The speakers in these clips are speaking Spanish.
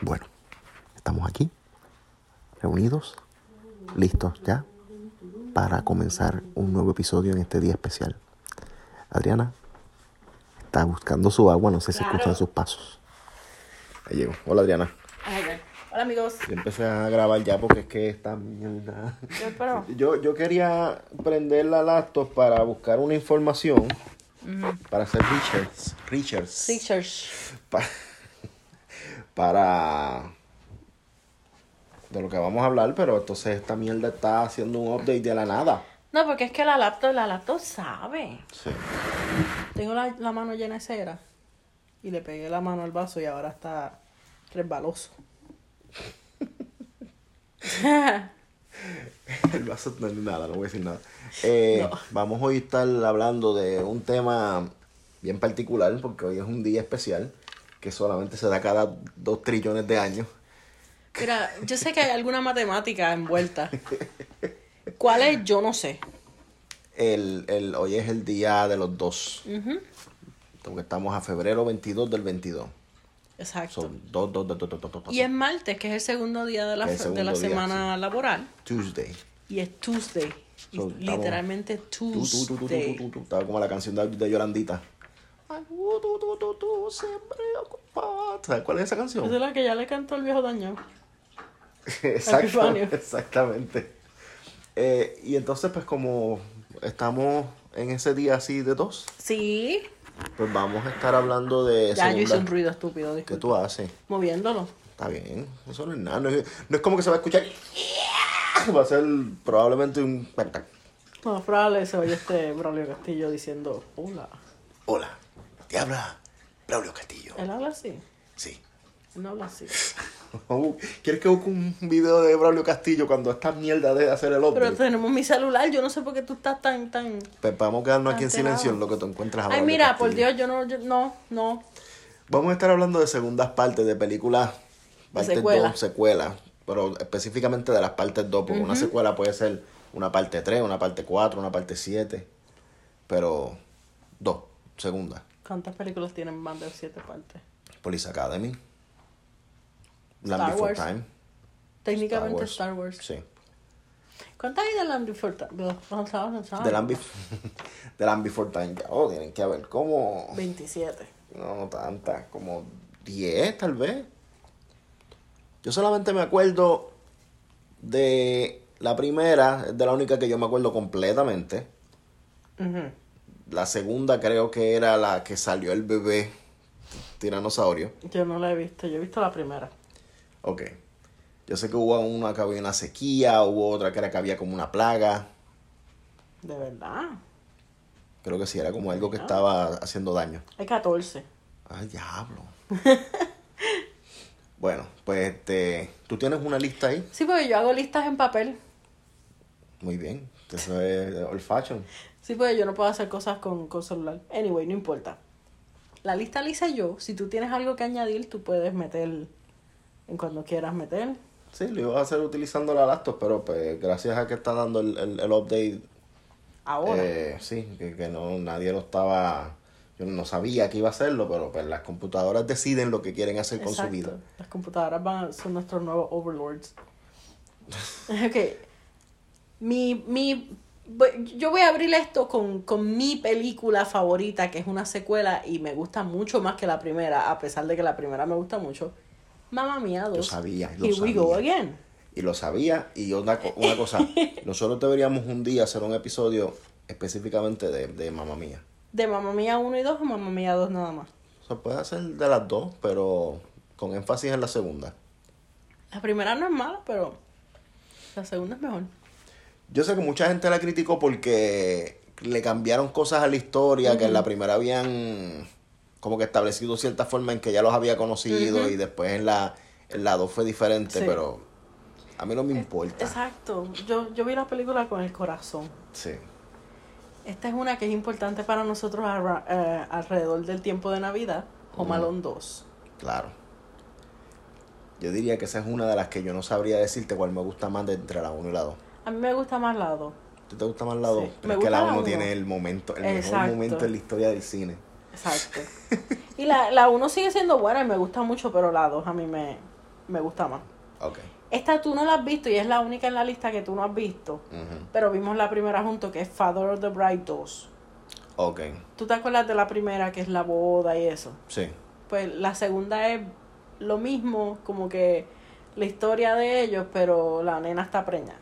Bueno, estamos aquí, reunidos, listos ya para comenzar un nuevo episodio en este día especial. Adriana está buscando su agua, no sé si Claro. escuchan sus pasos. Ahí llegó. Hola Adriana. Hola amigos. Yo empecé a grabar ya porque es que esta mierda. Yo. Yo, yo quería prender la laptop para buscar una información para hacer. Research. Research. pa- para de lo que vamos a hablar, pero entonces esta mierda está haciendo un update de la nada. No, porque es que la laptop, la laptop sabe. Sí. Tengo la, la mano llena de cera. Y le pegué la mano al vaso y ahora está resbaloso. El vaso no es nada, no voy a decir nada. Eh, No. Vamos hoy a estar hablando de un tema bien particular, porque hoy es un día especial que solamente se da cada dos trillones de años. Mira, yo sé que hay alguna matemática envuelta. ¿Cuál es? Yo no sé. El, el, hoy es el día de los dos, porque estamos a febrero 22 del 22. Exacto. Son dos, dos, dos, dos, dos, dos, dos, Y es martes, que es el segundo día de la, de la semana laboral. Tuesday. Y es Tuesday. Y So, literalmente tú, Tuesday. tú, tú. Estaba como la canción de, de Yolandita. Ay, uh, tú, tú, tú, tú, siempre ocupada. ¿Sabes cuál es esa canción? Esa es la que ya le cantó el viejo daño. Exacto, exactamente. Eh, y entonces, pues como estamos en ese día así de dos, Sí. pues vamos a estar hablando de Ya yo hice un ruido estúpido, ¿Qué disculpa. tú haces? Moviéndolo. Está bien, eso no es nada. No es, no es como que se va a escuchar. Va a ser probablemente un... No, probable se oye este Braulio Castillo diciendo hola. Hola, te habla Braulio Castillo. Él habla así. Sí. Él no habla así. ¿Quieres que busque un video de Braulio Castillo cuando esta mierda de hacer el Pero update? tenemos mi celular, yo no sé por qué tú estás tan, tan... Pues vamos a quedarnos aquí en silencio en lo que tú encuentras a Ay, Braulio mira, por. Dios, yo no, yo, no, no. Vamos a estar hablando de segundas partes de películas, partes secuela. 2, secuelas, pero específicamente de las partes 2, porque una secuela puede ser una parte 3, una parte 4, una parte 7, pero dos, segunda. ¿Cuántas películas tienen más de siete partes? Police Academy, Land Star Before Wars. Time, Técnicamente Star Wars. Sí. ¿Cuántas hay de Land Before Time? The Land, Bef- The Land Before Time, ya, oh, tienen que haber como, 27. no, no tantas, como 10 tal vez. Yo solamente me acuerdo de la primera, es de la única que yo me acuerdo completamente. Ujú. La segunda creo que era la que salió el bebé tiranosaurio. Yo no la he visto, yo he visto la primera. Ok. Yo sé que hubo una que había una sequía, hubo otra que era que había como una plaga. De verdad. Creo que sí, era como algo que estaba haciendo daño. Hay 14. Ay, diablo. bueno, pues este, tú tienes una lista ahí. Sí, porque yo hago listas en papel. Muy bien. Eso es old fashion. Sí, porque yo no puedo hacer cosas con, con celular. Anyway, no importa. La lista la hice yo. Si tú tienes algo que añadir, tú puedes meter en cuando quieras meter. Sí, lo iba a hacer utilizando la laptop, pero pues gracias a que está dando el, el, el update, Ahora. eh, sí, que, que no nadie lo estaba, yo no sabía que iba a hacerlo, pero pues las computadoras deciden lo que quieren hacer con su vida. Las computadoras van, son nuestros nuevos overlords. ok. Mi, mi, yo voy a abrir esto con, con mi película favorita, que es una secuela y me gusta mucho más que la primera, a pesar de que la primera me gusta mucho. Mamma Mía 2. Lo sabía, lo Here we go again. Y lo sabía, y una, una cosa, nosotros deberíamos un día hacer un episodio específicamente de, de Mamma Mía. De Mamma Mía 1 y 2 o Mamma Mía 2 nada más. Se puede hacer de las dos, pero con énfasis en la segunda. La primera no es mala, pero la segunda es mejor. Yo sé que mucha gente la criticó porque le cambiaron cosas a la historia, que en la primera habían como que establecido cierta forma en que ya los había conocido y después en la, en la 2 fue diferente, Sí. pero a mí no me importa. Exacto. Yo, yo vi la película con el corazón. Sí. Esta es una que es importante para nosotros eh, alrededor del tiempo de Navidad. Home Alone 2. Claro. Yo diría que esa es una de las que yo no sabría decirte cuál me gusta más de entre la 1 y la 2. A mí me gusta más la 2. ¿Tú te gusta más la 2? Sí, Pero me es que la gusta la 1 uno. tiene el momento, el mejor momento en la historia del cine. Exacto. y la, la 1 sigue siendo buena y me gusta mucho, pero la 2 a mí me, me gusta más. Ok. Esta tú no la has visto y es la única en la lista que tú no has visto. Pero vimos la primera junto, que es Father of the Bride 2. Ok. ¿Tú te acuerdas de la primera, que es la boda y eso? Sí. Pues la segunda es lo mismo, como que la historia de ellos, pero la nena está preñada.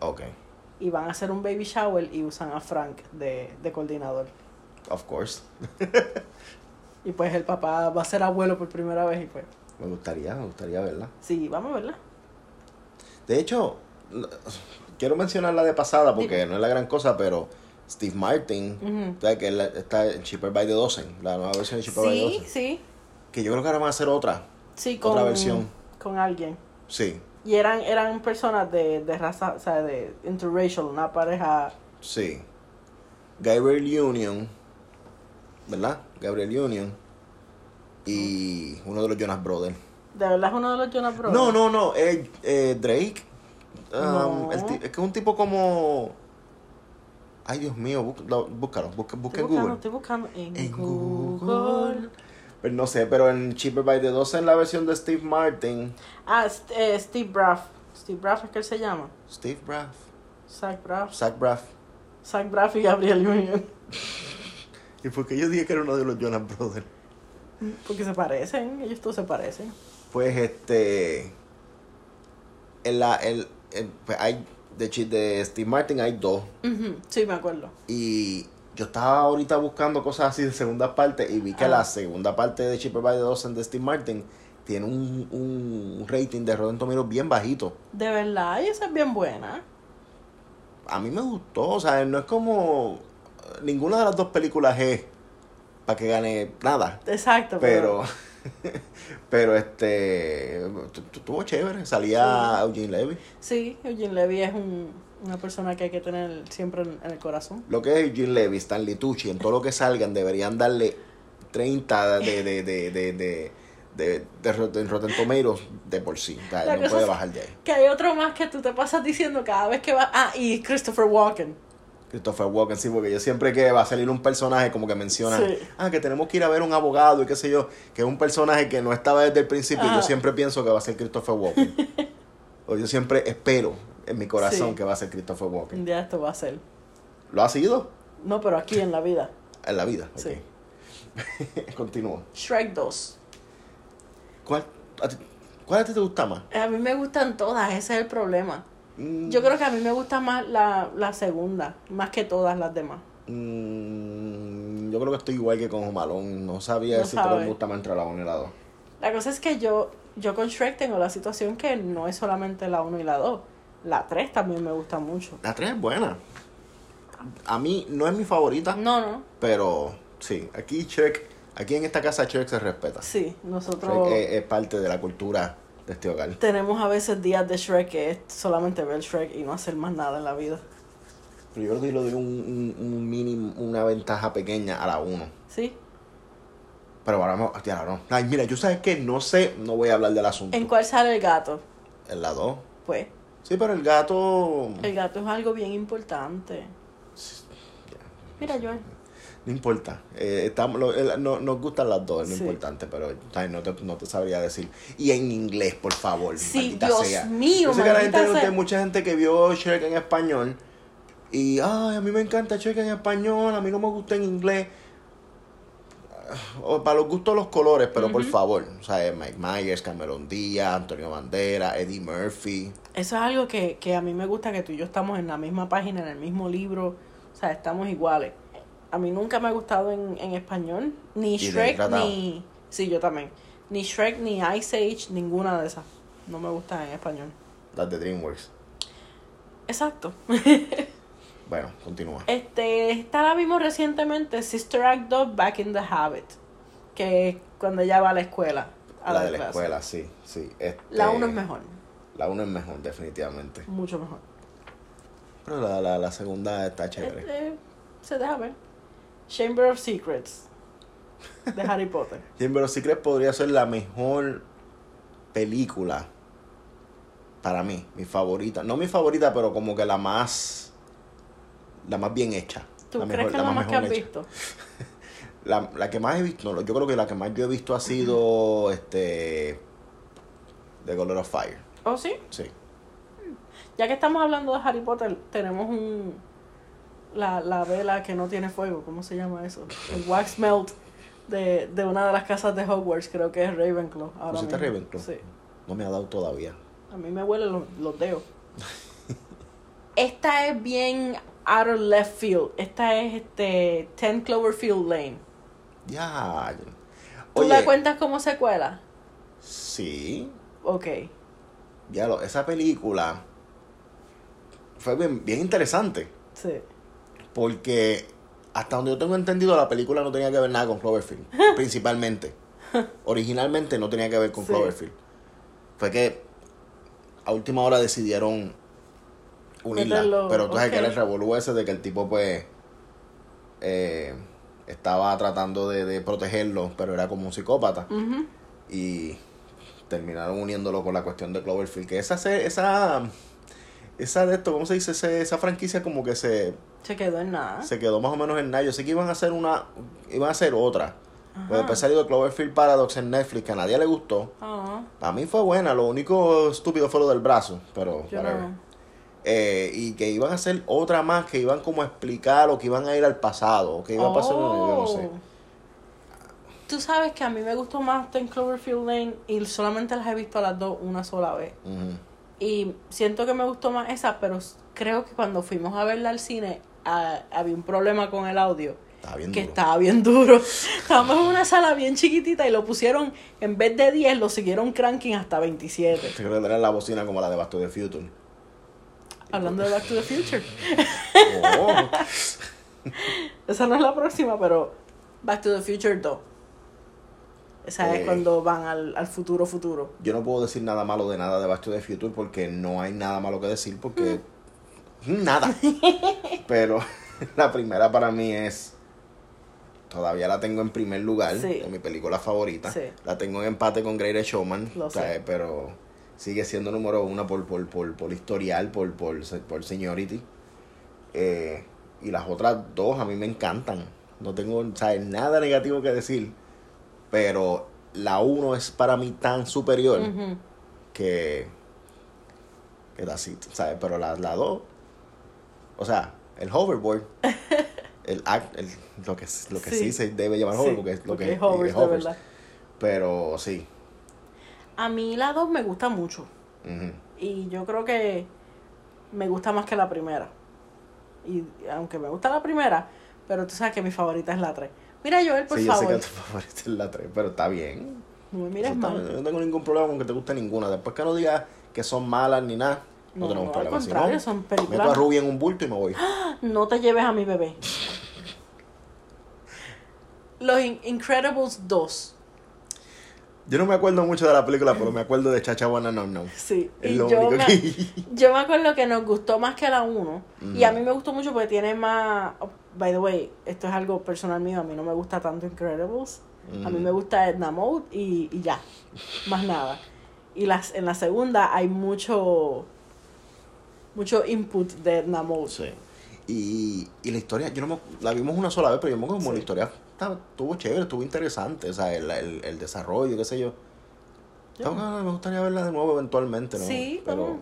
Ok. Y van a hacer un baby shower y usan a Frank de, de coordinador. Of course. Y pues el papá va a ser abuelo por primera vez y pues... Me gustaría, me gustaría verla. Sí, vamos a verla. De hecho, quiero mencionar la de pasada porque no es la gran cosa, pero Steve Martin, Ujú. ¿sabes? que está en Cheaper by the Dozen, la nueva versión de Cheaper by the Sí, Dozen. sí. Que yo creo que ahora van a hacer otra. Sí, con, Otra versión. con alguien. Sí, Y eran, eran personas de, de raza, o sea, de interracial, una pareja. sí. Gabriel Union, ¿verdad? Gabriel Union. Y uno de los Jonas Brothers. ¿De verdad es uno de los Jonas Brothers? No, no, no, eh, Drake. Um, No. el ti- es que es un tipo como... Ay, Dios mío, bú- lo- búscalo, busca, busca Estoy en buscando, Google. estoy buscando en, En Google. Google. Pues no sé, pero en Cheaper by the Dozen, la versión de Steve Martin, Ah, eh, Steve Braff. Steve Braff es que él se llama. Steve Braff, Zach Braff. Zach Braff. Zach Braff y Gabriel Union. ¿Y por qué yo dije que era uno de los Jonas Brothers? Porque se parecen, ellos todos se parecen. Pues este. En la, el, el- pues hay, de, de Steve Martin hay dos. Ujú, Sí, me acuerdo. Y yo estaba ahorita buscando cosas así de segunda parte y vi que Ah. la segunda parte de Cheaper by the Dozen de Steve Martin tiene un, un rating de Rotten Tomatoes bien bajito. De verdad, y esa es bien buena. A mí me gustó, o sea, no es como. Ninguna de las dos películas es para que gane nada. Exacto, Pero. Pero este. tu- tu- Estuvo chévere. Salía Eugene Levy. Sí, Eugene Levy es un, una persona que hay que tener siempre en, en el corazón. Lo que es Eugene Levy, Stanley Tucci, en todo lo que salgan deberían darle 30 de, de, de, de, de, de, de Rotten Rotten Tomatoes de por sí. O sea, La no cosa puede bajar de ahí. Que hay otro más que tú te pasas diciendo cada vez que va. Ah, y Christopher Walken. Christopher Walken, sí, porque yo siempre que va a salir un personaje como que mencionan, Sí. ah, que tenemos que ir a ver un abogado y qué sé yo, que es un personaje que no estaba desde el principio, yo siempre pienso que va a ser Christopher Walken. o yo siempre espero en mi corazón Sí. que va a ser Christopher Walken. Un día esto va a ser. ¿Lo ha sido? No, pero aquí en la vida. En la vida. Sí. ok. Continúa. Shrek 2. ¿Cuál a ti, ¿Cuál a ti te gusta más? A mí me gustan todas, ese es el problema. Mm, Yo creo que a mí me gusta más la, la segunda, más que todas las demás. mm, yo creo que estoy igual que con Jomalón. No sabía No si me gusta más entre la 1 y la 2. La cosa es que yo, yo con Shrek tengo la situación que no es solamente la 1 y la 2. La 3 también me gusta mucho. La 3 es buena. A mí no es mi favorita, No, no. pero sí, aquí Shrek, aquí en esta casa Shrek se respeta. Sí, nosotros es, es parte de la cultura de este hogar. tenemos a veces días de Shrek que es solamente ver Shrek y no hacer más nada en la vida. Pero yo creo que le doy un, un, un mínimo, una ventaja pequeña a la 1. ¿Sí? Pero ahora no, hostia, no. Ay, mira, yo sabes que no sé, no voy a hablar del asunto. ¿En cuál sale el gato? En la 2. Pues, Sí, pero el gato. el gato es algo bien importante. Mira, Joel. No importa. Eh, estamos, lo- el- no, nos gustan las dos, es lo Sí. importante, pero ay, no, te, no te sabría decir. Y en inglés, por favor. Sí, Dios sea. mío, Yo sé que la maldita gente, sea. hay mucha gente que vio Shrek en español. Y, ay, a mí me encanta Shrek en español, a mí no me gusta en inglés. O para los gustos los colores, pero por favor. O sea, Mike Myers, Cameron Díaz, Antonio Bandera, Eddie Murphy. Eso es algo que, que a mí me gusta que tú y yo estamos en la misma página, en el mismo libro. O sea, estamos iguales. A mí nunca me ha gustado en, en español. Ni Shrek, ni... Sí, yo también. Ni Shrek, ni Ice Age, ninguna de esas. No me gusta en español. Las de DreamWorks. Exacto. Bueno, continúa. Este, esta la vimos recientemente, Sister Act 2, Back in the Habit. Que es cuando ella va a la escuela. A la de la clase. escuela, sí, sí. Este, La 1 es mejor. La 1 es mejor, definitivamente. Mucho mejor. Pero la, la, la segunda está chévere. Este, se deja ver. Chamber of Secrets. De Harry Potter. Chamber of Secrets podría ser la mejor película para mí, mi favorita. No mi favorita, pero como que la más la más bien hecha. ¿Tú la crees mejor- que es la más que has hecha. visto? La, la que más he visto, no, yo creo que la que más yo he visto ha sido este The Goblet of Fire. ¿Oh, sí? Sí. Ya que estamos hablando de Harry Potter, tenemos un. La, la vela que no tiene fuego, ¿cómo se llama eso? El wax melt de, de una de las casas de Hogwarts, creo que es Ravenclaw. Ahora ¿Pusiste mismo. Ravenclaw? Sí. No me ha dado todavía. A mí me huelen los, los dedos. Esta es bien out of left field. Esta es este 10 Cloverfield Lane. Ya. ¿Tú la cuentas como secuela? sí. Ok. Ya lo, esa película fue bien, bien interesante. Sí. Porque hasta donde yo tengo entendido, la película no tenía que ver nada con Cloverfield. principalmente. Originalmente no tenía que ver con Sí. Cloverfield. Fue que a última hora decidieron unirla. Meterlo, Pero tú sabes que era el revolú ese de que el tipo, pues. eh, estaba tratando de, de protegerlo, pero era como un psicópata. Y terminaron uniéndolo con la cuestión de Cloverfield. Que esa, esa, esa de esto, ¿cómo se dice? Ese- esa franquicia como que se, Se quedó en nada. se quedó más o menos en nada. Yo sé que iban a hacer una, iban a hacer otra. Ajá. Pues después salió Cloverfield Paradox en Netflix, que a nadie le gustó. Ah, A mí fue buena, lo único estúpido fue lo del brazo, pero yo whatever. no. Eh, y que iban a hacer otra más, que iban como a explicar o que iban a ir al pasado, o que iba a pasar, yo no sé. Oh. Tú sabes que a mí me gustó más Ten Cloverfield Lane y solamente las he visto a las dos una sola vez. Y siento que me gustó más esa, pero creo que cuando fuimos a verla al cine había un problema con el audio. Estaba bien que duro. estaba bien duro. Estábamos en una sala bien chiquitita y lo pusieron, en vez de 10, lo siguieron cranking hasta 27. Creo que tener la bocina como la de Back to the Future. Hablando de Back to the Future. Oh. Esa no es la próxima, pero Back to the Future 2. Esa Eh. es cuando van al, al futuro futuro. Yo no puedo decir nada malo de nada de Back to the Future porque no hay nada malo que decir porque nada. Pero la primera para mí es todavía la tengo en primer lugar Sí. de mi película favorita. Sí. La tengo en empate con Greatest Showman, Lo o sea, sé. pero sigue siendo número uno por por, por, por historial, por por, por seniority. Eh, y las otras dos a mí me encantan. No tengo sea, nada negativo que decir. Pero la uno es para mí tan superior Ujú. que que da así, ¿sabes? Pero la, la dos, o sea, el hoverboard, el act, el, lo que lo que sí. Sí. se debe llamar Sí, hover porque es lo porque que es verdad. Pero sí. A mí la 2 me gusta mucho. Y yo creo que me gusta más que la primera. Y aunque me gusta la primera, pero tú sabes que mi favorita es la 3. Mira, Joel, por sí, yo sé favor. que tu favorita es la 3, pero está bien. No me mires mal. bien, no tengo ningún problema con que te guste ninguna. Después que no digas que son malas ni nada, no, No, tenemos no, al problema. Si contrario, no, son meto a películas. Ruby en un bulto y me voy. No te lleves a mi bebé. Los In- Incredibles 2. Yo no me acuerdo mucho de la película, pero me acuerdo de Chacha Wanna No No. Sí. Es y lo yo único me, que... yo me acuerdo que nos gustó más que la 1. Y a mí me gustó mucho porque tiene más. oh, by the way, esto es algo personal mío. A mí no me gusta tanto Incredibles. A mí me gusta Edna Mode y, y ya. Más nada. Y las, en la segunda hay mucho. Mucho input de Edna Mode. Sí. Y, y la historia, yo no me, la vimos una sola vez, pero yo me acuerdo como Sí. la historia estaba, estuvo chévere, estuvo interesante, o sea, el, el, el desarrollo, qué sé yo. Yo- Tengo me gustaría verla de nuevo eventualmente, ¿no? Sí, pero vamos.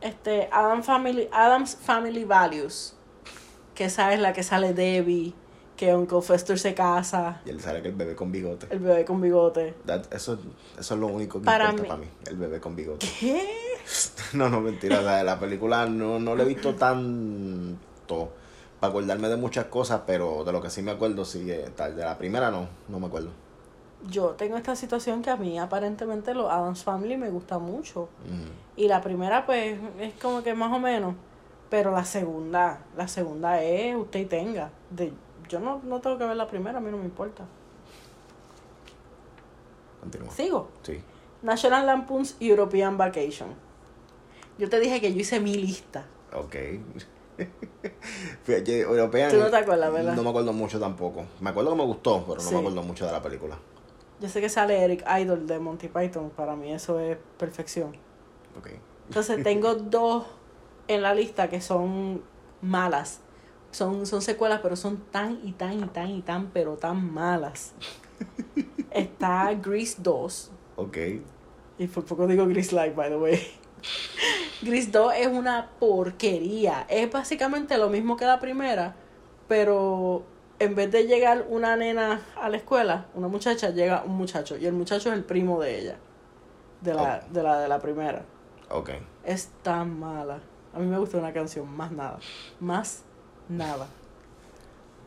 Este, Adam Family, Adam's Family Values. Que esa es la que sale Debbie. Que Uncle Fester se casa. y él sabe que el bebé con bigote. El bebé con bigote. That- eso, eso es lo único que Para importa mí- para mí, el bebé con bigote. ¿Qué? No, no, mentira, sea, la película no, no la he visto tanto para acordarme de muchas cosas, pero de lo que sí me acuerdo, sí, eh, tal, de la primera no, no me acuerdo. Yo tengo esta situación que a mí aparentemente los Adams Family me gusta mucho. Ujú. Y la primera pues es como que más o menos. Pero la segunda, la segunda es usted y tenga. De, yo no, no tengo que ver la primera, a mí no me importa. Continúa. Sigo. Sí. National Lampoon's European Vacation. Yo te dije que yo hice mi lista. Ok. European, Tú no te acuerdas, ¿verdad? No me acuerdo mucho tampoco. Me acuerdo que me gustó, pero no Sí. me acuerdo mucho de la película. Yo sé que sale Eric Idle de Monty Python. Para mí eso es perfección. Ok. Entonces tengo dos en la lista que son malas. Son, son secuelas, pero son tan y tan y tan y tan, pero tan malas. Está Grease 2, Ok. Y por poco digo Gris Light, by the way. Gris 2 es una porquería. Es básicamente lo mismo que la primera, pero en vez de llegar una nena a la escuela, una muchacha, llega un muchacho. Y el muchacho es el primo de ella. De la, de la de la primera. Ok. Es tan mala. A mí me gusta una canción, más nada. Más nada.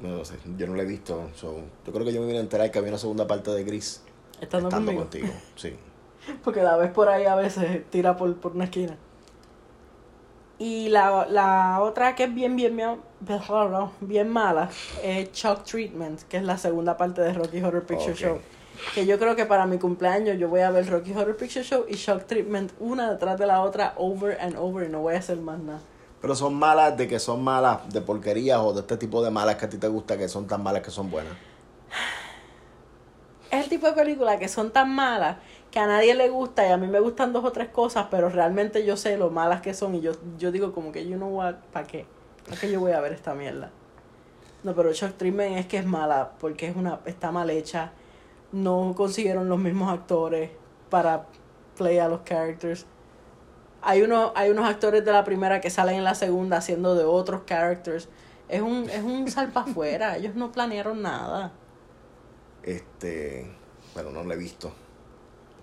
No lo sé, yo no la he visto. so, yo creo que yo me vine a enterar que había una segunda parte de Gris Estando, estando conmigo. contigo. Sí. Porque la ves por ahí a veces, tira por, por una esquina. Y la, la otra que es bien, bien, bien, bien mala es Shock Treatment, que es la segunda parte de Rocky Horror Picture. Show. Que yo creo que para mi cumpleaños yo voy a ver Rocky Horror Picture Show y Shock Treatment una detrás de la otra, over and over, y no voy a hacer más nada. Pero son malas de que son malas de porquerías o de este tipo de malas que a ti te gusta que son tan malas que son buenas. Es el tipo de película que son tan malas que a nadie le gusta y a mí me gustan dos o tres cosas, pero realmente yo sé lo malas que son y yo, yo digo como que, you know what, ¿para qué? ¿Para qué yo voy a ver esta mierda? No, pero Shock Treatment es que es mala porque es una está mal hecha. No consiguieron los mismos actores para play a los characters. Hay unos, hay unos actores de la primera que salen en la segunda haciendo de otros characters. Es un, es un salpa afuera. Ellos no planearon nada. Este, bueno, no la he visto.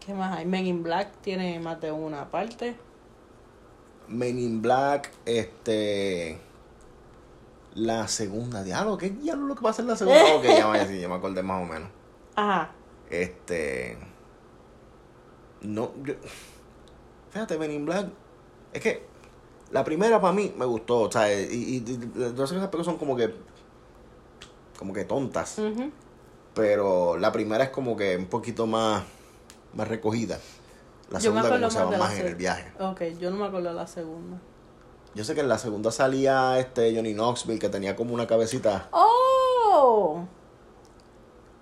¿Qué más hay? Men in Black tiene más de una parte. Men in Black, este, la segunda, diablo, ¿qué diablo lo que pasa en la segunda? ok, ya me, sí, ya me acordé más o menos. Ajá. Este, no, yo, fíjate, Men in Black, es que la primera para mí me gustó, o sea, y, todas esas películas son como que, como que tontas. Pero la primera es como que un poquito más, más recogida. La Yo segunda como se va más en el viaje. Ok, yo no me acuerdo de la segunda. Yo sé que en la segunda salía este Johnny Knoxville que tenía como una cabecita, ¡Oh!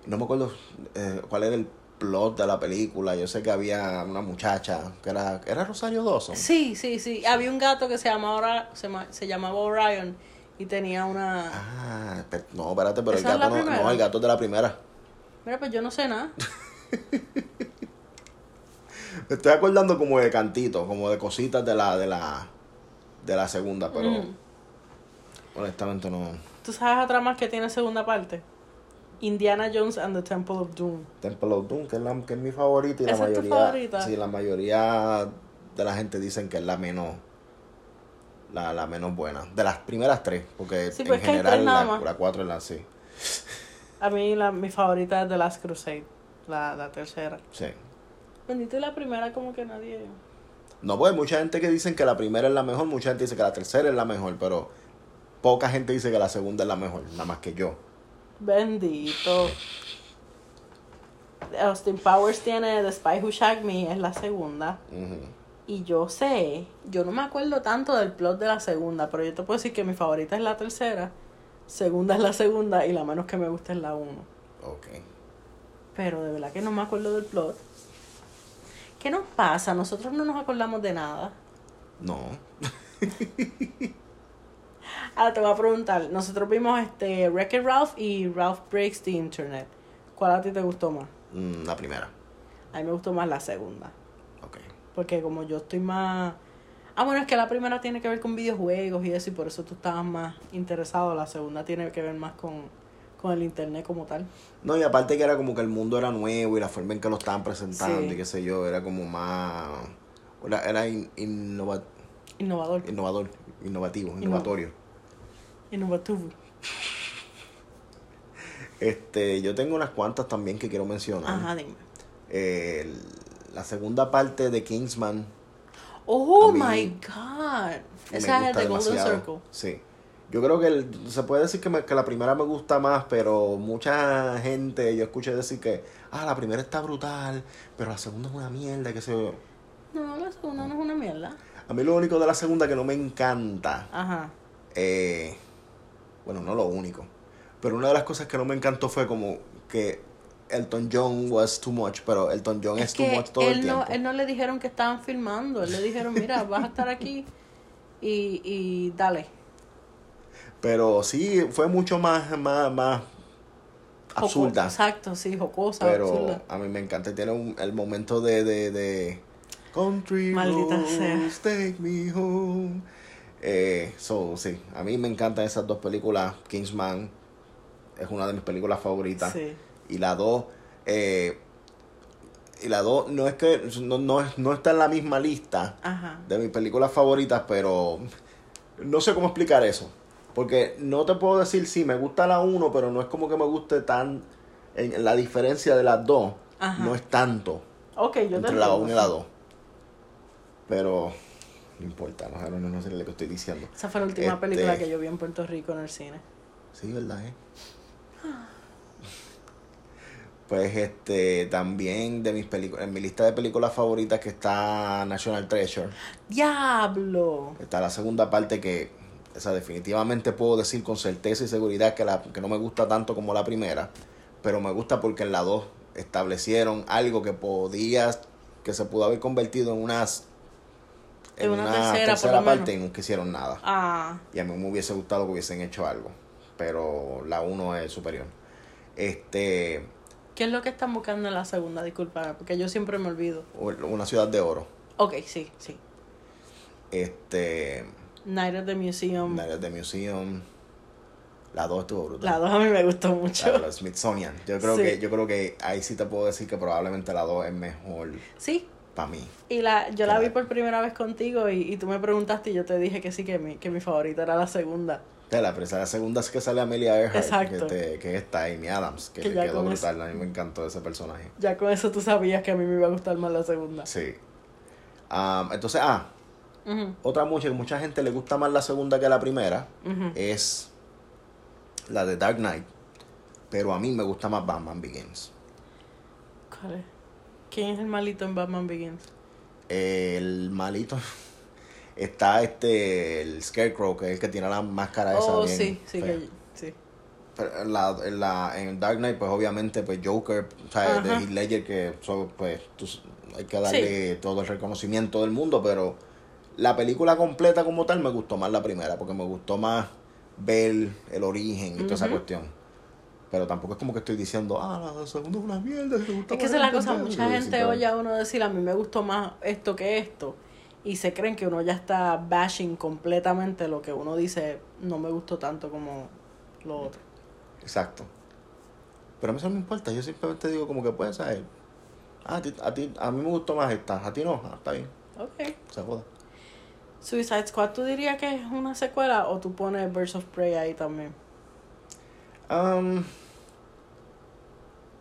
no me acuerdo eh, cuál era el plot de la película. Yo sé que había una muchacha que era, era Rosario Dawson. Sí, sí, sí. Había un gato que se llamaba, se, se llamaba Orion y tenía una... Ah, no, espérate, pero el ¿Esa es la gato no, no, el gato de la primera. Mira, pues yo no sé nada. Me estoy acordando como de cantitos, como de cositas de la, de la, de la segunda, pero Mm. honestamente no. ¿Tú sabes otra más que tiene segunda parte? Indiana Jones and the Temple of Doom. Temple of Doom, que es, la, que es mi favorita y la ¿Esa es tu mayoría. favorita? Sí, la mayoría de la gente dicen que es la menos. La, la menos buena. De las primeras tres, porque Sí, en pues general la, la cuatro es la sí. A mí la, mi favorita es The Last Crusade, la, la tercera. Sí. Bendito la primera como que nadie... No, pues mucha gente que dicen que la primera es la mejor, mucha gente dice que la tercera es la mejor, pero poca gente dice que la segunda es la mejor, nada más que yo. Bendito. Austin Powers tiene The Spy Who Shagged Me, es la segunda. Y yo sé, yo no me acuerdo tanto del plot de la segunda, pero yo te puedo decir que mi favorita es la tercera, segunda es la segunda y la menos que me gusta es la uno. Ok. Pero de verdad que no me acuerdo del plot. ¿Qué nos pasa? Nosotros no nos acordamos de nada. No. Ahora te voy a preguntar, nosotros vimos este Wreck-It Ralph y Ralph Breaks the Internet. ¿Cuál a ti te gustó más? Mm, la primera. A mí me gustó más la segunda. Ok. Porque como yo estoy más... Ah, bueno, es que la primera tiene que ver con videojuegos y eso, y por eso tú estabas más interesado. La segunda tiene que ver más con, con el internet como tal. No, y aparte que era como que el mundo era nuevo y la forma en que lo estaban presentando Sí. y qué sé yo, era como más... Era, era in- innova- Innovador. innovador, innovativo, innovatorio. Innovativo. Este, yo tengo unas cuantas también que quiero mencionar. Ajá, dime. Eh, la segunda parte de Kingsman Oh my god. Esa es de Golden demasiado. Circle. Sí. Yo creo que el- se puede decir que, me- que la primera me gusta más, pero mucha gente, yo escuché decir que, ah, la primera está brutal, pero la segunda es una mierda, qué sé yo. No, la segunda no es una mierda. A mí lo único de la segunda que no me encanta Ajá. Eh, bueno, no lo único. Pero una de las cosas que no me encantó fue como que Elton John was too much, pero Elton John es, Es too much todo el tiempo. no, él no le dijeron que estaban filmando. Él le dijeron, mira, vas a estar aquí y, y dale. Pero sí, fue mucho más, más, más absurda. Exacto, sí, jocosa, Pero absurda. a mí me encanta. Tiene un- el momento de, de, de, Country Maldita roads, sea. take me home. Eh, so, sí, a mí me encantan esas dos películas. Kingsman es una de mis películas favoritas. Sí. Y la 2, eh, y la 2 no es que no, no, es- no está en la misma lista Ajá. de mis películas favoritas, pero no sé cómo explicar eso. Porque no te puedo decir si me gusta la 1, pero no es como que me guste tan. En, la diferencia de las dos Ajá. no es tanto Ok, yo entre la entiendo. 1 y la 2. Pero no importa, no, no, no sé lo que estoy diciendo. Esa fue la última Este- película que yo vi en Puerto Rico en el cine. Sí, ¿verdad? Eh? Pues este también de mis películas, en mi lista de películas favoritas que está National Treasure, ¡Diablo! está la segunda parte que, o sea, definitivamente puedo decir con certeza y seguridad que, la, que no me gusta tanto como la primera, pero me gusta porque en la 2 establecieron algo que podía, que se pudo haber convertido en unas En una tercera, parte y nunca hicieron nada. Ah, Y a mí me hubiese gustado que hubiesen hecho algo. Pero la 1 es superior. Este. ¿qué es lo que están buscando en la segunda? Disculpa, porque yo siempre me olvido. Una ciudad de oro. Ok, sí, sí. Este. Night at the Museum. Night at the Museum. La 2 estuvo brutal. La dos a mí me gustó mucho. La, la Smithsonian. Yo creo Sí. que, yo creo que ahí sí te puedo decir que probablemente la 2 es mejor Sí, para mí. y la, yo la vi por primera vez contigo y, y tú me preguntaste y yo te dije que sí, que mi, que mi favorita era la segunda. De la, pero esa- la segunda es que sale Amelia Earhart, Exacto. que, te- que está Amy Adams, que, Que ya quedó brutal. A mí me encantó ese personaje. Ya con eso tú sabías que a mí me iba a gustar más la segunda. Sí. Am, entonces, ah, Otra mucha que mucha gente le gusta más la segunda que la primera es la de Dark Knight. Pero a mí me gusta más Batman Begins. ¿Cuál es? ¿Quién es el malito en Batman Begins? El malito está este el Scarecrow, que es el que tiene la máscara esa Oh, bien sí, sí, que, sí. Pero la, la- en Dark Knight, pues obviamente, pues Joker, sea, de. Heath Ledger, que so- pues tú- hay que darle todo el reconocimiento del mundo, pero la película completa como tal me gustó más la primera, porque me gustó más ver el origen y toda esa cuestión. Pero tampoco es como que estoy diciendo, ah, la segunda es una mierda. si te gusta Es que esa es la cosa, primero". mucha gente oye a uno decir a mí me gustó más esto que esto y se creen que uno ya está bashing completamente lo que uno dice no me gustó tanto como lo otro. Exacto. Pero a mí eso no me importa, yo simplemente digo como que puedes saber. Ah, a, ti, a, ti, a mí me gustó más esta, a ti no, ah, está bien, Ok. se joda. Suicide Squad, ¿tú dirías que es una secuela o tú pones Birds of Prey ahí también? Um,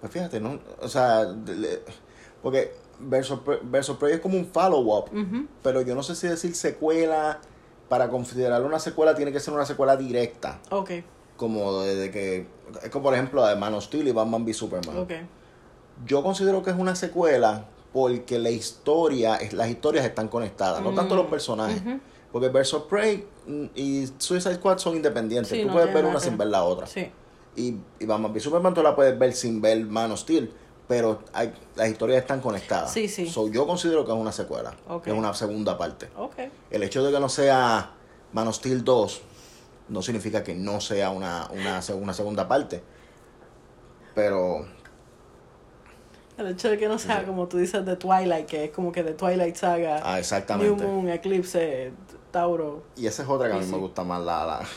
pues fíjate, ¿no? O sea, de- le- porque Verso, Pre- Verso Prey es como un follow-up, pero yo no sé si decir secuela, para considerarlo una secuela tiene que ser una secuela directa, Ok, como desde que, es como por ejemplo de Man of Steel y Batman v Superman. ok. Yo considero que es una secuela porque la historia, las historias están conectadas, no tanto Mm, los personajes. ujú. Porque Verso Prey mm, y Suicide Squad son independientes, Sí, tú no puedes ver una que sin ver. la otra. Sí. Y, y Batman v Superman tú la puedes ver sin ver Man of Steel, pero hay, las historias están conectadas. Sí, sí. So, yo considero que es una secuela, que es una segunda parte. Ok. El hecho de que no sea Man of Steel 2 no significa que no sea una, una, una segunda parte. Pero, El hecho de que no sea como tú dices de Twilight, que es como que de Twilight Saga, ah, New exactamente. Moon, Eclipse, Tauro. Y esa es otra que a mí Sí, me gusta más la... la...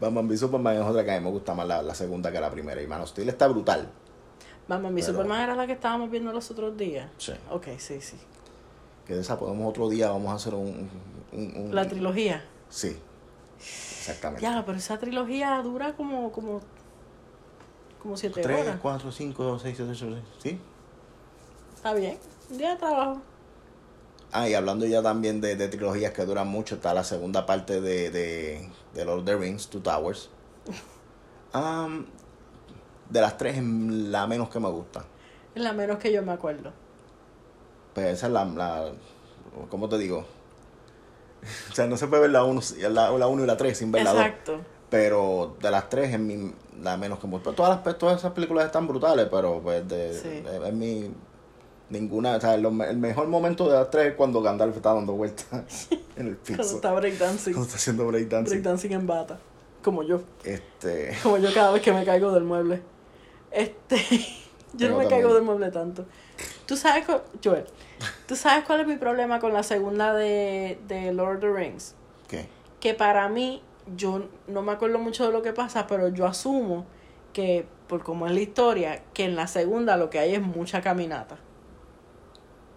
Batman v Superman es otra que a mí me gusta más la, la segunda que la primera. Y Man of Steel está brutal. Batman v Pero- Superman era la que estábamos viendo los otros días. Sí. Ok, sí, sí. Que de esa podemos otro día, vamos a hacer un... un- un- La trilogía. Sí, exactamente. Ya, pero esa trilogía dura como, como, como siete 3, horas. 4, 5, 6, 7, 8, ¿sí? Está bien. Un día de trabajo. Ah, y hablando ya también de, de trilogías que duran mucho, está la segunda parte de, de, de Lord of the Rings, Two Towers. Am, de las tres es la menos que me gusta. Es la menos que yo me acuerdo. Pues esa es la, la ¿cómo te digo? o sea, no se puede ver la 1 la, la uno y la 3 sin ver la 2. Exacto. Pero de las tres es mi, la menos que gusta. Todas, las, todas esas películas están brutales, pero pues de, Sí. es, es mi... Ninguna, o sea, lo- el mejor momento de las tres es cuando Gandalf está dando vueltas en el piso. Cuando está breakdancing. Cuando está haciendo breakdancing. Breakdancing en bata. Como yo. Este, Como yo cada vez que me caigo del mueble. Este. Yo no me también- caigo del mueble tanto. ¿Tú sabes, Joel, ¿tú sabes cuál es mi problema con la segunda de, de Lord of the Rings? ¿Qué? Que para mí, yo no me acuerdo mucho de lo que pasa, pero yo asumo que, por como es la historia, que en la segunda lo que hay es mucha caminata.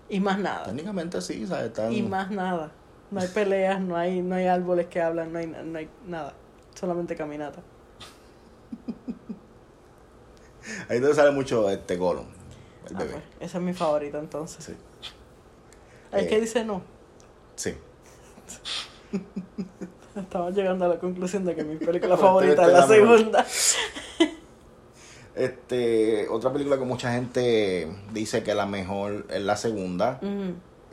Y más nada. Técnicamente sí, ¿sabes? Y más nada. No hay peleas, no hay, no hay árboles que hablan, no hay, no hay nada. Solamente caminata. Ahí donde sale mucho este Gollum, el Ah, bebé. pues, esa es mi favorita entonces. Sí. Es Eh, que dice no. Sí. Estaba llegando a la conclusión de que mi película favorita es la es la mejor. segunda. Este, otra película que mucha gente dice que la mejor es la segunda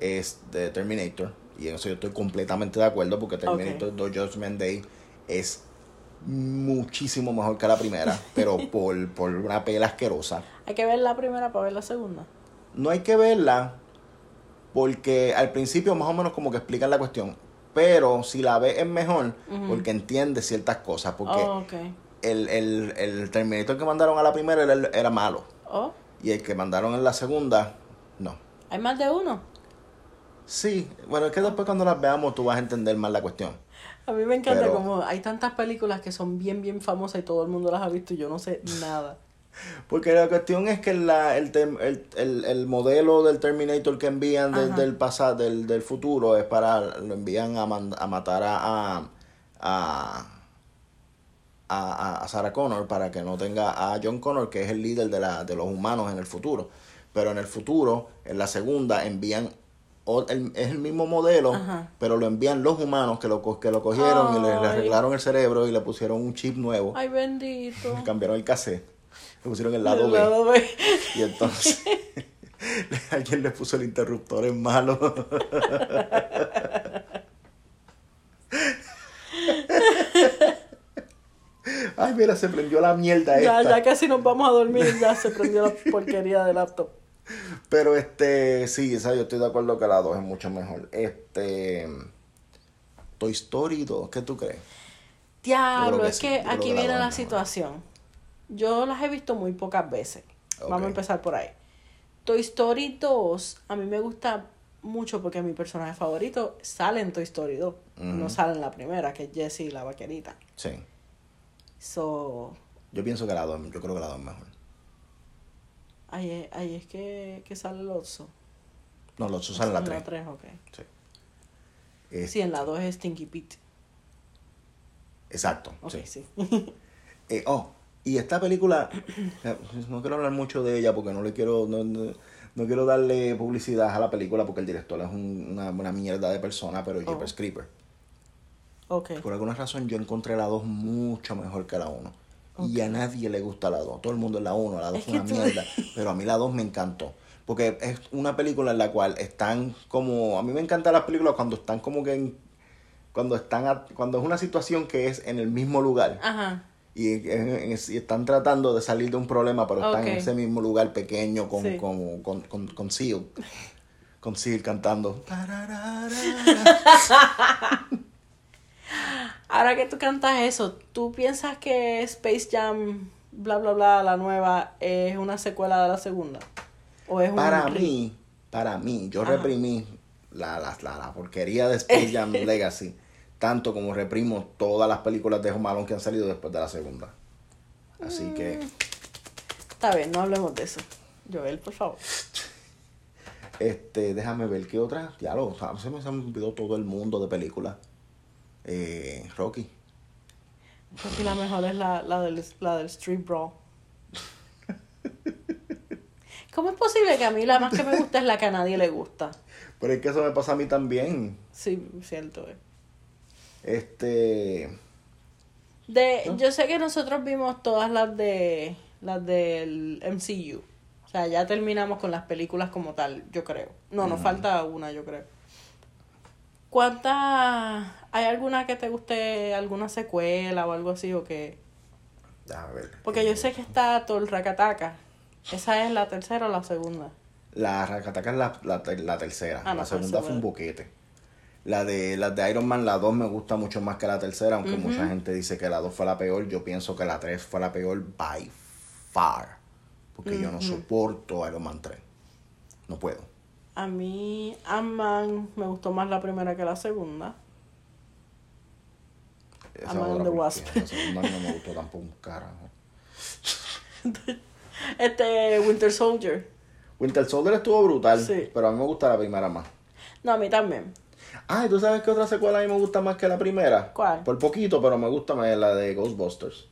es The Terminator. Y en eso yo estoy completamente de acuerdo porque Terminator The Judgment Day es muchísimo mejor que la primera, pero por, por una pela asquerosa. Hay que ver la primera para ver la segunda. No hay que verla porque al principio más o menos como que explican la cuestión. Pero si la ves es mejor porque entiendes ciertas cosas. Porque Oh, el, el, el Terminator que mandaron a la primera era, era malo. Oh, Y el que mandaron en la segunda, no. hay más de uno. Sí, bueno, es que después cuando las veamos tú vas a entender más la cuestión. A mí me encanta Pero- como hay tantas películas que son bien, bien famosas y todo el mundo las ha visto y yo no sé nada. Porque la cuestión es que la, el, el, el, el modelo del Terminator que envían del- del pasado, del, del futuro, es para, lo envían a, man- a matar a, a, a, a, Sarah Connor para que no tenga a John Connor, que es el líder de, la, de los humanos en el futuro. Pero en el futuro, en la segunda, envían, o- el- es el mismo modelo, Ajá. pero lo envían los humanos que lo, co- que lo cogieron y le, le arreglaron el cerebro y le pusieron un chip nuevo, Ay, bendito. cambiaron el cassette, le pusieron el lado El B. lado B. Y entonces alguien le puso el interruptor en malo. Ay, mira, se prendió la mierda Ya, esta. ya casi nos vamos a dormir ya se prendió la porquería del laptop. Pero este, sí, esa yo estoy de acuerdo que la 2 es mucho mejor. Este Toy Story 2, ¿qué tú crees? Diablo, que es sí, que aquí la viene la situación. Yo las he visto muy pocas veces. Vamos Ok. a empezar por ahí. Toy Story 2, a mí me gusta mucho porque mi personaje favorito sale en Toy Story 2. No Ujú. sale en la primera, que es Jessie la vaquerita. Sí. So, Yo pienso que la 2, yo creo que la 2 es mejor. ahí es, ahí es que, que sale el oso. No, otros salen la En 3. la 3, ok. Sí. Es- Sí, en la 2 es Stinky Pete. Exacto. Ok, sí. sí. Eh, oh, y esta película, eh, no quiero hablar mucho de ella porque no le quiero, no, no, no quiero darle publicidad a la película porque el director es un- una, una mierda de persona, pero Jeepers Oh. Creeper. Por alguna razón yo encontré la 2 mucho mejor que la 1. Y a nadie le gusta la 2. Todo el mundo es la 1, la 2 Es es una tú- mierda. Pero a mí la 2 me encantó. Porque es una película en la cual están como... A mí me encantan las películas cuando están como que... en- cuando están a- cuando es una situación que es en el mismo lugar. Ajá. Y, en- y están tratando de salir de un problema, pero están en ese mismo lugar pequeño con, Sí. con, con, con, con Seal. Con Seal cantando. Ahora que tú cantas eso, ¿tú piensas que Space Jam, bla, bla, bla, la nueva, es una secuela de la segunda? ¿O es Para mí, para mí, yo Ajá. reprimí la, la, la, la porquería de Space Jam Legacy, tanto como reprimo todas las películas de Home que han salido después de la segunda. Así que, Está bien, no hablemos de eso. Joel, por favor. este, déjame ver qué otra. Ya lo, se me se me olvidó todo el mundo de películas. Eh, Rocky. Que la mejor es la, la, del, la del Street Brawl. ¿Cómo es posible que a mí la más que me gusta es la que a nadie le gusta? Pero es que eso me pasa a mí también. Sí, cierto es. Este. De, ¿No? Yo sé que nosotros vimos todas las de las del MCU. O sea, ya terminamos con las películas como tal, yo creo. No, nos falta una, yo creo. ¿Cuántas... ¿Hay alguna que te guste, alguna secuela o algo así o que...? Déjame ver. Porque yo sé que está Thor Rakataka. ¿Esa es la tercera o la segunda? La Rakataka es la, la, ter- la tercera. Ah, la segunda fue un boquete. La de, la de Iron Man, la 2 me gusta mucho más que la tercera, aunque mucha gente dice que la 2 fue la peor. Yo pienso que la 3 fue la peor by far. Porque yo no soporto Iron Man 3. No puedo. A mí, Ant-Man me gustó más la primera que la segunda. Ant-Man the Wasp. La segunda no me gustó tampoco carajo. Este, Winter Soldier. Winter Soldier estuvo brutal, Sí. pero a mí me gusta la primera más. No, a mí también. Ah, ¿y tú sabes qué otra secuela a mí me gusta más que la primera? ¿Cuál? Por poquito, pero me gusta más la de Ghostbusters.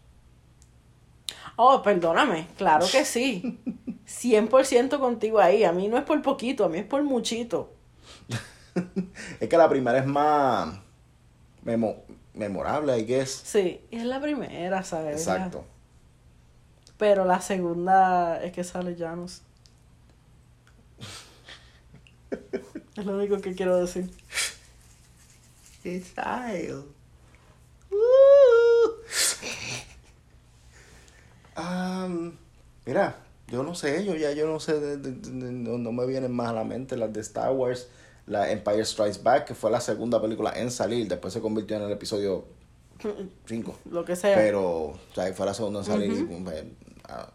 Oh, perdóname, claro que sí. 100% contigo ahí. A mí no es por poquito, a mí es por muchito. Es que la primera es más memo- memorable, I guess. Sí, es la primera, ¿sabes? Exacto. Pero la segunda es que sale Janus. es lo único que quiero decir. Child. Um, mira, yo no sé, yo ya yo no sé, de- de- de- no, no me vienen más a la mente las de Star Wars, la Empire Strikes Back, que fue la segunda película en salir, después se convirtió en el episodio 5. Lo que sea. Pero, o sea, fue la segunda en salir y pues, ah,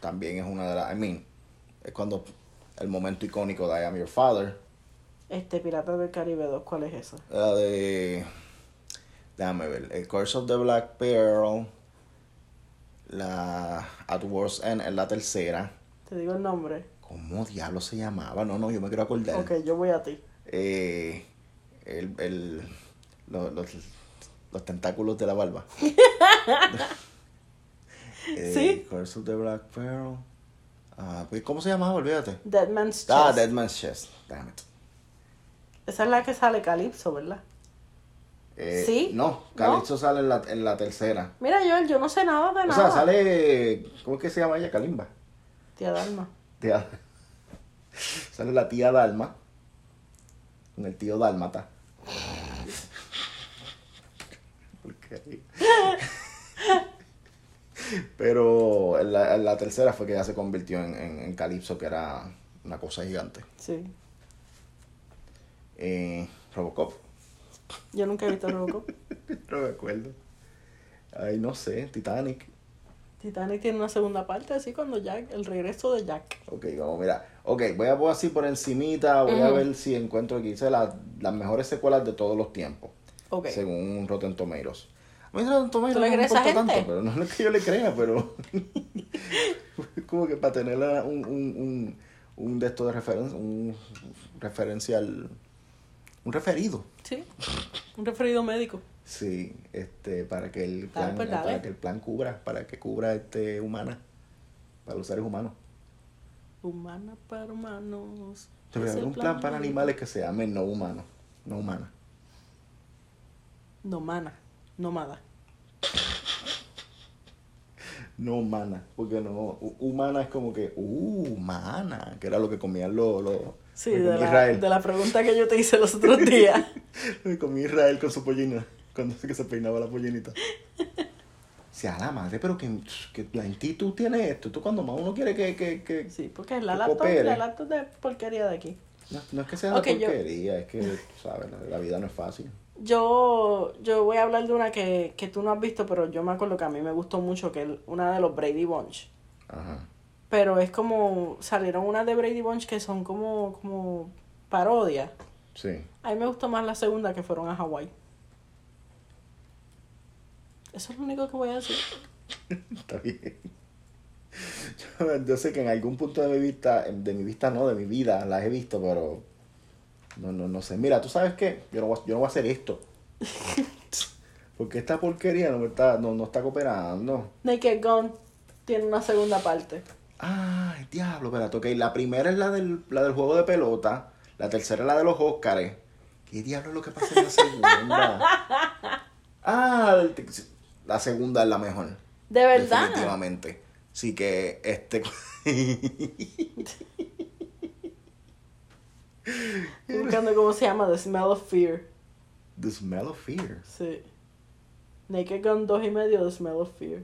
también es una de las, I mean, es cuando el momento icónico de I Am Your Father, Este, Pirata del Caribe 2, ¿cuál es esa? la de, déjame ver, el Curse of the Black Pearl, la At War's End es la tercera, Te digo el nombre. ¿cómo diablo se llamaba? No, no, yo me quiero acordar. Ok, yo voy a ti. Eh, el, el, los, los, los tentáculos de la barba. Eh, Sí. Curse of the Black Pearl. Ah, pues, ¿Cómo se llamaba? Olvídate. Dead Man's Chest. Ah, Dead Man's Chest. Damn it. Esa es la que sale Calypso, ¿verdad? Eh, ¿Sí? No, Calypso sale en la, en la tercera. Mira, Joel, yo no sé nada de O nada. sea, sale. ¿Cómo es que se llama ella? Kalimba. Tía Dalma. Tía- Sale la tía Dalma. Con el tío Dálmata. Pero en la, en la tercera fue que ya se convirtió en, en, en Calypso, que era una cosa gigante. Sí. Eh, Robocop. Yo nunca he visto Robocop. no me acuerdo. Ay, no sé, Titanic. Titanic tiene una segunda parte, así cuando Jack, el regreso de Jack. Ok, vamos, mira. Ok, voy a poner así por encimita, voy a ver si encuentro aquí dice la- las mejores secuelas de todos los tiempos. Ok. Según Rotten Tomatoes. A mí Rotten Tomatoes ¿Tú le no me importa gente? tanto, pero no es que yo le crea, pero... como que para tener un, un, un, un de esto de referencia, un referencial, un referido. Sí. Un referido médico. Sí, este, para que el Dale, plan, pues, para que el plan cubra, para que cubra este humana, para los seres humanos. Humana para humanos. Debe Es haber un plan para animales que se llamen no humanos, no humanas. No mana. Nómada. No humana, porque no, hu- humana es como que, uh, humana, que era lo que comían los, los Sí, de la, de la pregunta que yo te hice los otros días. Lo que comía Israel con su pollina, cuando que se peinaba la pollinita. O sea, la madre, pero que, que la en ti tú tienes esto, tú cuando más uno quiere que, que, que Sí, porque es la laptop, la laptop de porquería de aquí. no, no es que sea Ok, una yo- porquería, es que, tú sabes, la, la vida no es fácil. Yo, yo voy a hablar de una que, que tú no has visto, pero yo me acuerdo que a mí me gustó mucho, que es una de los Brady Bunch. Ajá. Pero es como, salieron unas de Brady Bunch que son como, como parodias. Sí. A mí me gustó más la segunda que fueron a Hawái. Eso es lo único que voy a decir. Está bien. Yo, yo sé que en algún punto de mi vista, de mi vista no, de mi vida, las he visto, pero no, no, no sé. Mira, tú sabes qué, yo no voy, yo no voy a hacer esto. Porque esta porquería no está, no, no está cooperando. Naked Gun tiene una segunda parte. Ay, diablo, espérate, ok. La primera es la del, la del juego de pelota, la tercera es la de los Óscares. ¿Qué diablo es lo que pasa en la segunda? ah, la segunda es la mejor. De verdad. Definitivamente. Sí que este. Buscando cómo se llama, The Smell of Fear. The Smell of Fear. Sí. Naked Gun 2 y medio, The Smell of Fear.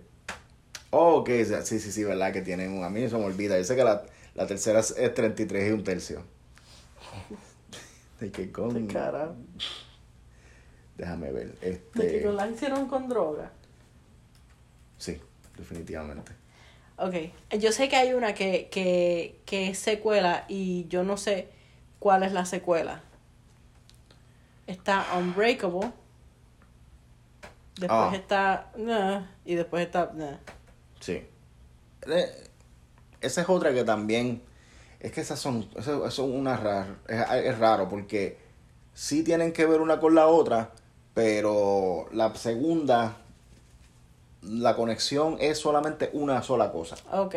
Oh, ok, sí, sí, sí, verdad que tienen un. A mí se me olvida. Yo sé que la, la tercera es es 33 y un tercio. De que con. De cara. Déjame ver. Este. Gun la hicieron con droga. Sí, definitivamente. Ok, yo sé que hay una que, que, que es secuela y yo no sé cuál es la secuela. Está Unbreakable. Después Ah. está... nah, y después está... nah. Sí. Eh, Esa es otra que también. Es que esas son. Eso, eso es una rara. Es, es raro porque sí tienen que ver una con la otra, pero la segunda. La conexión es solamente una sola cosa. Ok.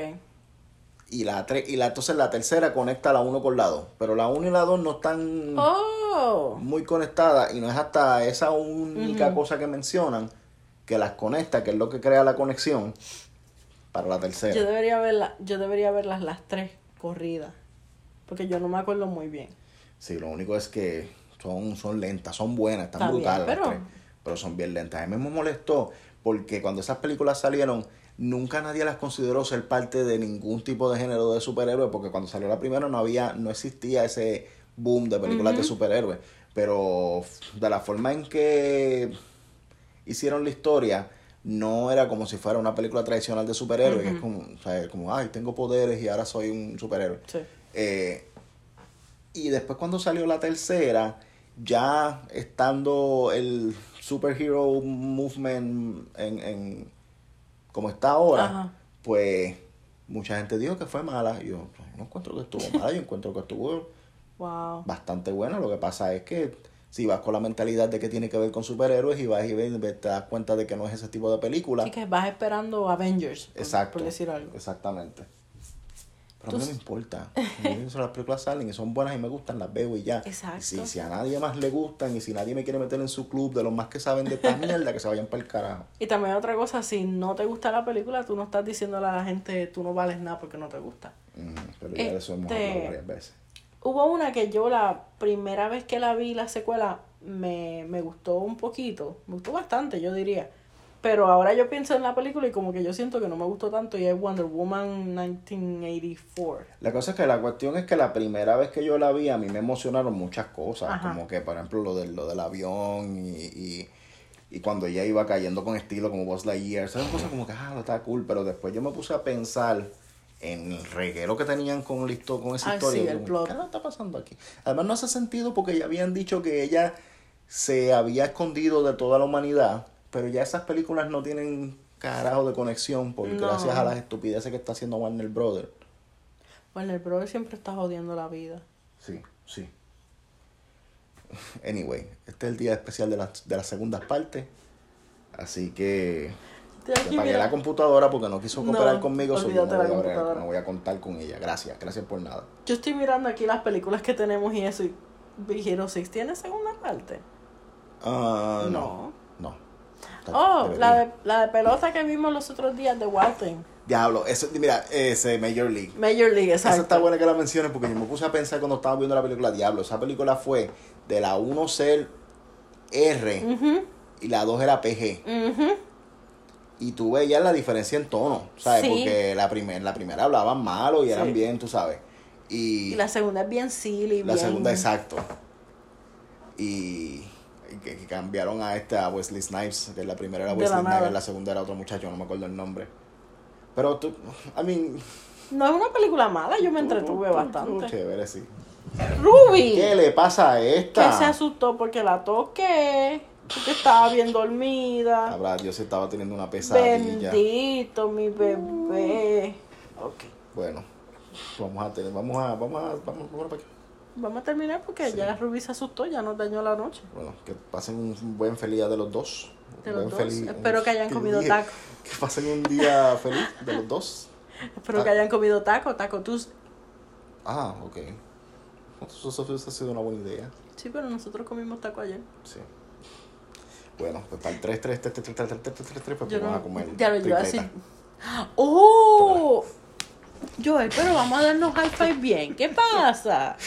Y la tre- y la entonces la tercera conecta la uno con la dos. Pero la uno y la dos no están Oh. muy conectadas. Y no es hasta esa única cosa que mencionan que las conecta, que es lo que crea la conexión para la tercera. Yo debería verla, yo debería verlas las tres corridas. Porque yo no me acuerdo muy bien. Sí, lo único es que son, son lentas, son buenas, están Está bien, brutales, las pero- tres, pero son bien lentas. A mí me molestó porque cuando esas películas salieron, nunca nadie las consideró ser parte de ningún tipo de género de superhéroes, porque cuando salió la primera no había, no existía ese boom de películas de superhéroes. Pero de la forma en que hicieron la historia, no era como si fuera una película tradicional de superhéroes, que es como, o sea, como, ay, tengo poderes y ahora soy un superhéroe. Sí. Eh, y después cuando salió la tercera, ya estando el superhero movement en, en como está ahora, Ajá. pues mucha gente dijo que fue mala. Y yo no encuentro que estuvo mala, yo encuentro que estuvo Wow. bastante buena. Lo que pasa es que si vas con la mentalidad de que tiene que ver con superhéroes y vas y ves, te das cuenta de que no es ese tipo de película. Así que vas esperando Avengers. por- Exacto. Por decir algo. Exactamente. Pero a mí no me importa. A mí las películas salen y son buenas y me gustan, las veo y ya. Exacto. Y si, si a nadie más le gustan y si nadie me quiere meter en su club de los más que saben de esta mierda, que se vayan para el carajo. Y también otra cosa, si no te gusta la película, tú no estás diciéndole a la gente, tú no vales nada porque no te gusta. Ujú, Pero ya de eso hemos Este- hablado varias veces. Hubo una que yo la primera vez que la vi, la secuela, me, me gustó un poquito. Me gustó bastante, yo diría. Pero ahora yo pienso en la película y como que yo siento que no me gustó tanto y es Wonder Woman 1984. La cosa es que la cuestión es que la primera vez que yo la vi a mí me emocionaron muchas cosas, Ajá. como que por ejemplo lo del, lo del avión y, y, y cuando ella iba cayendo con estilo como Buzz Lightyear, esas cosas como que ah, lo está cool, pero después yo me puse a pensar en el reguero que tenían con listo con esa Ah, historia. sí, el como, plot. ¿Qué está pasando aquí? Además no hace sentido porque ya habían dicho que ella se había escondido de toda la humanidad, pero ya esas películas no tienen carajo de conexión porque No. gracias a las estupideces que está haciendo Warner Brothers. Bueno, el brother siempre está jodiendo la vida. Sí, sí. Anyway, este es el día especial de, las de las segundas partes. Así que Apagué mira. la computadora porque no quiso cooperar No, conmigo. so yo no, voy a no voy a contar con ella. Gracias, gracias por nada. Yo estoy mirando aquí las películas que tenemos y eso. Y Big Hero 6 tiene segunda parte. Ah, no. No. No. Oh, la de, la de pelota que vimos los otros días de Walton. Diablo, eso, mira, ese Major League. Major League, Esa está exacto. buena que la menciones porque yo me puse a pensar cuando estaba viendo la película Diablo. Esa película fue de la 1 ser R y la 2 era PG. Y tú veías la diferencia en tono, ¿sabes? Sí. Porque la, primer, la primera hablaban malo y eran Sí. bien, tú sabes. Y, Y la segunda es bien silly. la bien... segunda, exacto. Y, y que, que cambiaron a esta, a Wesley Snipes, que la primera era Wesley Snipes, la segunda era otro muchacho, no me acuerdo el nombre. Pero tú, I mean... No es una película mala, yo me entretuve tú- tú- bastante. Chévere, sí. Ruby, ¿Qué le pasa a que esta? se asustó porque la toqué, porque estaba bien dormida. Habrá, yo sí estaba teniendo una pesadilla. Bendito, mi bebé. Ok. Bueno, vamos a tener, vamos a, vamos a, vamos, vamos para. Vamos a terminar porque Sí. ya Ruby se asustó, ya nos dañó la noche. Bueno, que pasen un buen feliz día de los dos. De los dos. feliz- Espero que hayan ¿qué comido taco. Que pasen un día feliz de los dos. Espero que hayan comido taco, taco tus. Ah, ok. Eso, eso, eso ha sido una buena idea. Sí, pero nosotros comimos taco ayer. Sí. Bueno, pues para el 3, 3, 3, 3, 3, 3, 3, 3, 3, pues Yo vamos no, a comer. ya lo iba a decir. tripleta. ¡Oh! Joel, pero vamos a darnos high five bien. ¿Qué pasa?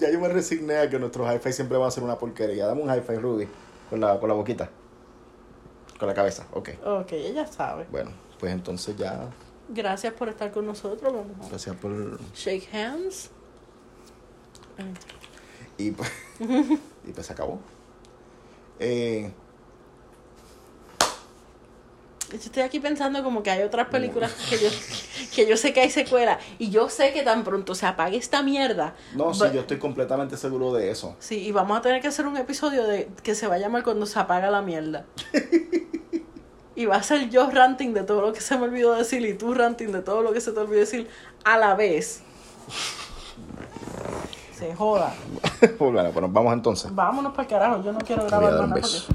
Ya yo me resigné a que nuestros hi-fi siempre van a ser una porquería. Dame un hi-fi, Ruby. Con la, con la boquita. Con la cabeza, ok. Ok, ella sabe. Bueno, pues entonces ya. Gracias por estar con nosotros. Vamos Gracias por. shake hands. Y pues, y pues se acabó. Eh, Yo estoy aquí pensando como que hay otras películas que yo, que yo sé que hay secuela y yo sé que tan pronto se apague esta mierda. No, sí, yo estoy completamente seguro de eso. Sí, y vamos a tener que hacer un episodio de que se va a llamar cuando se apaga la mierda. y va a ser yo ranting de todo lo que se me olvidó decir y tú ranting de todo lo que se te olvidó decir a la vez. Se joda. bueno, pues nos vamos entonces. Vámonos para el carajo, yo no quiero grabar nada porque-